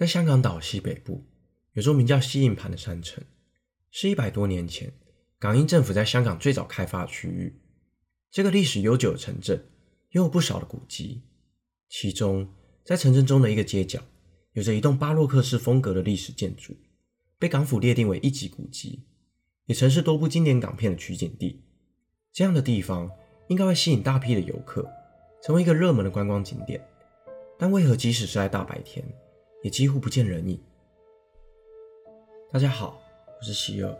在香港岛西北部，有座名叫西营盘的山城，是一百多年前港英政府在香港最早开发的区域。这个历史悠久的城镇，拥有不少的古迹。其中，在城镇中的一个街角，有着一栋巴洛克式风格的历史建筑，被港府列定为一级古迹，也曾是多部经典港片的取景地。这样的地方应该会吸引大批的游客，成为一个热门的观光景点。但为何即使是在大白天，也几乎不见人影？大家好，我是希尔，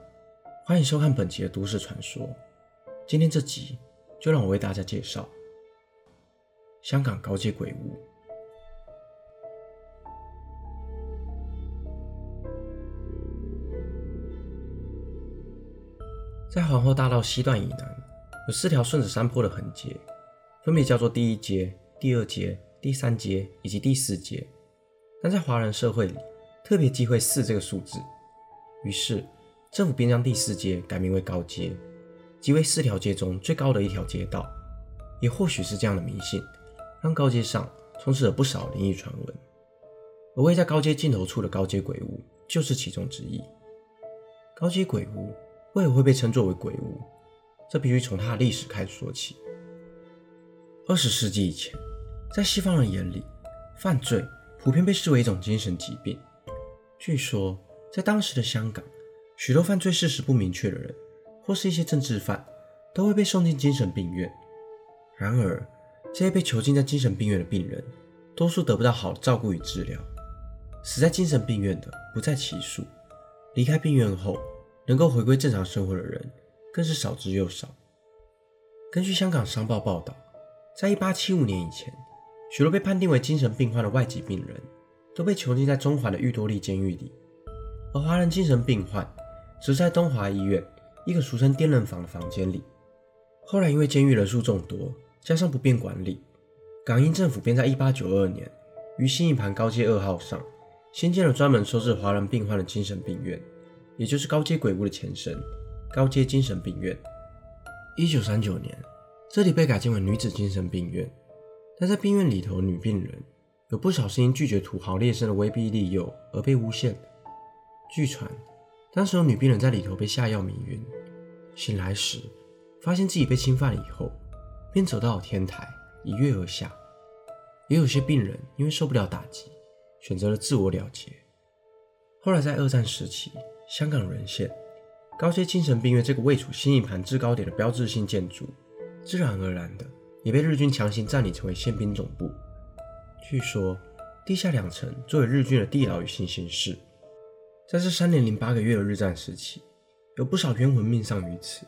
欢迎收看本集的都市传说。今天这集就让我为大家介绍香港高街鬼屋。在皇后大道西段以南，有四条顺着山坡的横街，分别叫做第一街、第二街、第三街以及第四街。但在华人社会里，特别忌讳四这个数字，于是政府便将第四街改名为高街，即为四条街中最高的一条街道。也或许是这样的迷信，让高街上充斥了不少灵异传闻。而位在高街尽头处的高街鬼屋就是其中之一。高街鬼屋为何会被称作为鬼屋？这必须从它的历史开始说起。二十世纪以前，在西方人眼里，犯罪普遍被视为一种精神疾病。据说，在当时的香港，许多犯罪事实不明确的人，或是一些政治犯，都会被送进精神病院。然而，这些被囚禁在精神病院的病人，多数得不到好的照顾与治疗，死在精神病院的不在其数。离开病院后，能够回归正常生活的人，更是少之又少。根据香港商报报道，在一八七五年以前，许多被判定为精神病患的外籍病人，都被囚禁在中环的裕多利监狱里，而华人精神病患，则在东华医院一个俗称“癫人房”的房间里。后来因为监狱人数众多，加上不便管理，港英政府便在一八九二年于新营盘高街二号上，新建了专门收治华人病患的精神病院，也就是高街鬼屋的前身。高街精神病院，一九三九年，这里被改建为女子精神病院。但在病院里头，女病人有不少是因拒绝土豪劣绅的威逼利诱而被诬陷。据传，当时有女病人在里头被下药迷晕，醒来时发现自己被侵犯了以后，便走到了天台一跃而下。也有些病人因为受不了打击，选择了自我了结。后来在二战时期，香港沦陷。高街精神病院这个位处新一盘制高点的标志性建筑，自然而然的也被日军强行占领成为宪兵总部。据说，地下两层作为日军的地牢与行刑室。在这三年零八个月的日战时期，有不少冤魂命丧于此，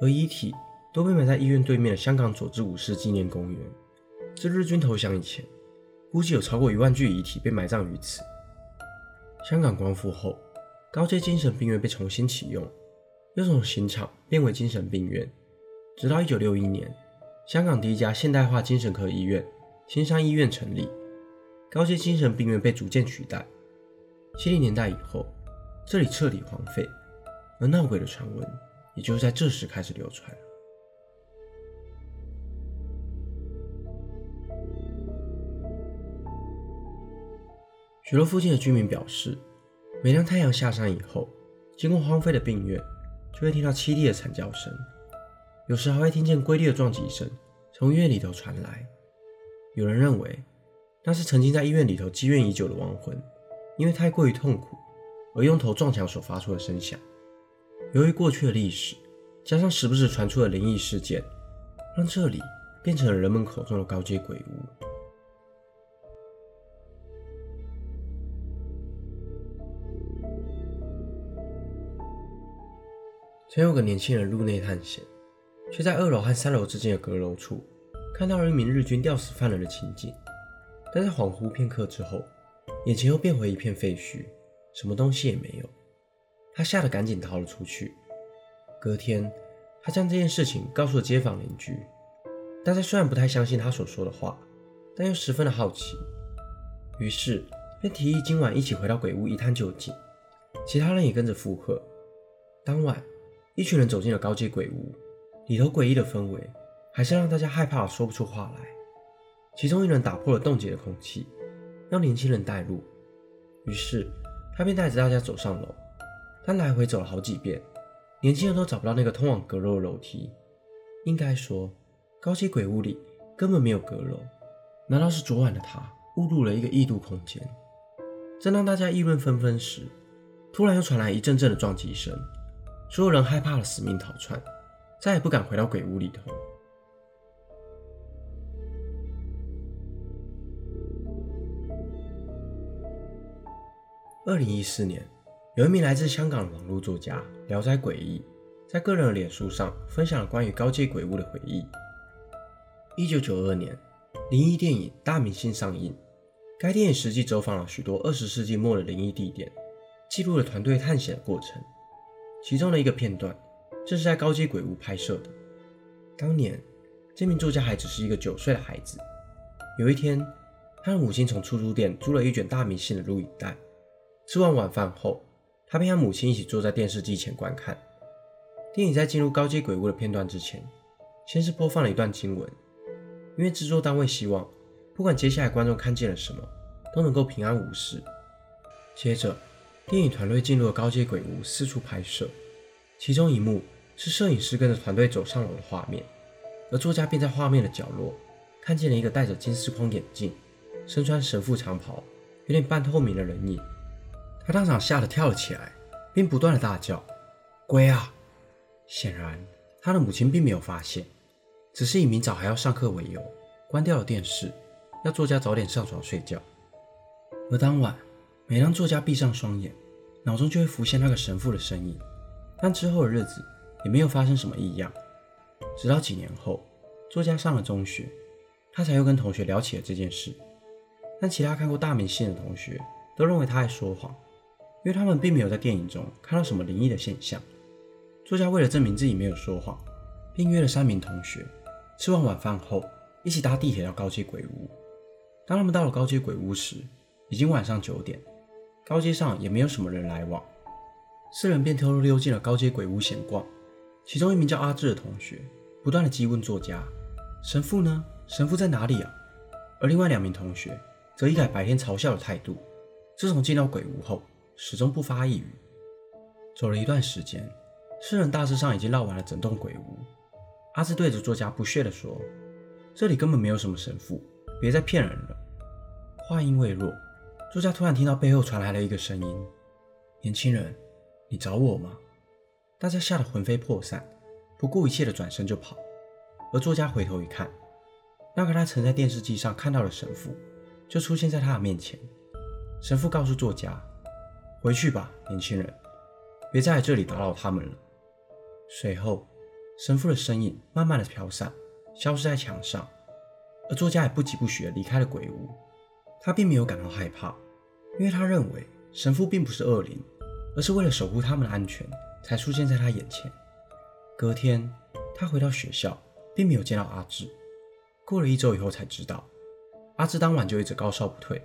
而遗体都被埋在医院对面的香港佐治五世纪念公园。自日军投降以前，估计有超过一万具遗体被埋葬于此。香港光复后，高阶精神病院被重新启用，又从刑场变为精神病院。直到1961年，香港第一家现代化精神科医院——青山医院成立，高街精神病院被逐渐取代。70年代以后，这里彻底荒废，而闹鬼的传闻也就在这时开始流传。许多附近的居民表示，每当太阳下山以后，经过荒废的病院，就会听到凄厉的惨叫声，有时还会听见锐利的撞击声从医院里头传来。有人认为，那是曾经在医院里头积怨已久的亡魂，因为太过于痛苦而用头撞墙所发出的声响。由于过去的历史，加上时不时传出的灵异事件，让这里变成了人们口中的高阶鬼屋。曾有个年轻人入内探险，却在二楼和三楼之间的阁楼处看到了一名日军吊死犯人的情景。但在恍惚片刻之后，眼前又变回一片废墟，什么东西也没有。他吓得赶紧逃了出去。隔天，他将这件事情告诉了街坊邻居。大家虽然不太相信他所说的话，但又十分的好奇，于是便提议今晚一起回到鬼屋一探究竟。其他人也跟着附和。当晚。一群人走进了高街鬼屋，里头诡异的氛围还是让大家害怕的说不出话来。其中一人打破了冻结的空气，让年轻人带路。于是他便带着大家走上楼，他来回走了好几遍，年轻人都找不到那个通往阁楼的楼梯。应该说，高阶鬼屋里根本没有阁楼。难道是昨晚的他误入了一个异度空间？正当大家议论纷纷时，突然又传来一阵阵的撞击声，所有人害怕了，死命逃窜，再也不敢回到鬼屋里头。二零一四年，有一名来自香港的网络作家聊斋诡异，在个人的脸书上分享了关于高阶鬼屋的回忆。一九九二年，灵异电影《大明星》上映，该电影实际走访了许多二十世纪末的灵异地点，记录了团队探险的过程。其中的一个片段，这是在高阶鬼屋拍摄的。当年，这名作家还只是一个九岁的孩子。有一天，他的母亲从出租店租了一卷《大明星》的录影带。吃完晚饭后，他便和母亲一起坐在电视机前观看。电影在进入高阶鬼屋的片段之前，先是播放了一段经文。因为制作单位希望，不管接下来观众看见了什么，都能够平安无事。接着，电影团队进入了高阶鬼屋，四处拍摄。其中一幕是摄影师跟着团队走上楼的画面，而作家便在画面的角落看见了一个戴着金丝框眼镜、身穿神父长袍、有点半透明的人影。他当场吓得跳了起来，并不断的大叫：“鬼啊！”显然，他的母亲并没有发现。只是以明早还要上课为由，关掉了电视，要作家早点上床睡觉。而当晚，每当作家闭上双眼，脑中就会浮现那个神父的身影。但之后的日子也没有发生什么异样。直到几年后，作家上了中学，他才又跟同学聊起了这件事。但其他看过《大明星》的同学都认为他在说谎，因为他们并没有在电影中看到什么灵异的现象。作家为了证明自己没有说谎，并约了三名同学。吃完晚饭后，一起搭地铁到高阶鬼屋。当他们到了高阶鬼屋时，已经晚上九点，高阶上也没有什么人来往。四人便偷偷溜进了高阶鬼屋闲逛。其中一名叫阿志的同学不断的激问作家：“神父呢？神父在哪里啊？”而另外两名同学则一改白天嘲笑的态度，自从进到鬼屋后，始终不发一语。走了一段时间，四人大致上已经绕完了整栋鬼屋。阿志对着作家不屑地说：“这里根本没有什么神父，别再骗人了。”话音未落，作家突然听到背后传来了一个声音：“年轻人，你找我吗？”大家吓得魂飞魄散，不顾一切的转身就跑。而作家回头一看，那个他曾在电视机上看到的神父就出现在他的面前。神父告诉作家：“回去吧，年轻人，别再来这里打扰他们了。”随后。神父的身影慢慢的飘散，消失在墙上，而作家也不疾不徐的离开了鬼屋。他并没有感到害怕，因为他认为神父并不是恶灵，而是为了守护他们的安全才出现在他眼前。隔天，他回到学校，并没有见到阿志。过了一周以后才知道，阿志当晚就一直高烧不退，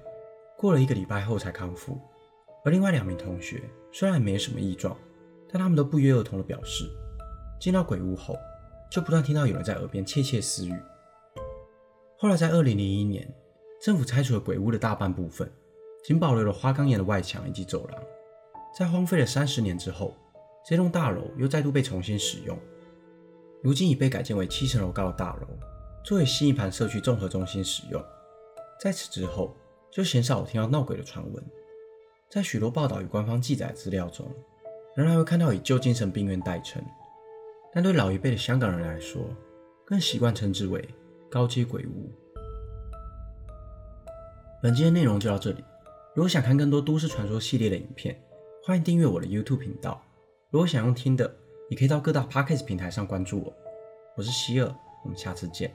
过了一个礼拜后才康复。而另外两名同学虽然没什么异状，但他们都不约而同的表示。进到鬼屋后，就不断听到有人在耳边窃窃私语。后来在二零零一年，政府拆除了鬼屋的大半部分，仅保留了花岗岩的外墙以及走廊。在荒废了三十年之后，这栋大楼又再度被重新使用，如今已被改建为七层楼高的大楼，作为新一盘社区综合中心使用。在此之后，就鲜少有听到闹鬼的传闻。在许多报道与官方记载资料中，仍然会看到以旧精神病院代称。但对老一辈的香港人来说，更习惯称之为高阶鬼屋。本期的内容就到这里。如果想看更多都市传说系列的影片，欢迎订阅我的 YouTube 频道。如果想用听的，也可以到各大 Podcast 平台上关注我。我是希尔，我们下次见。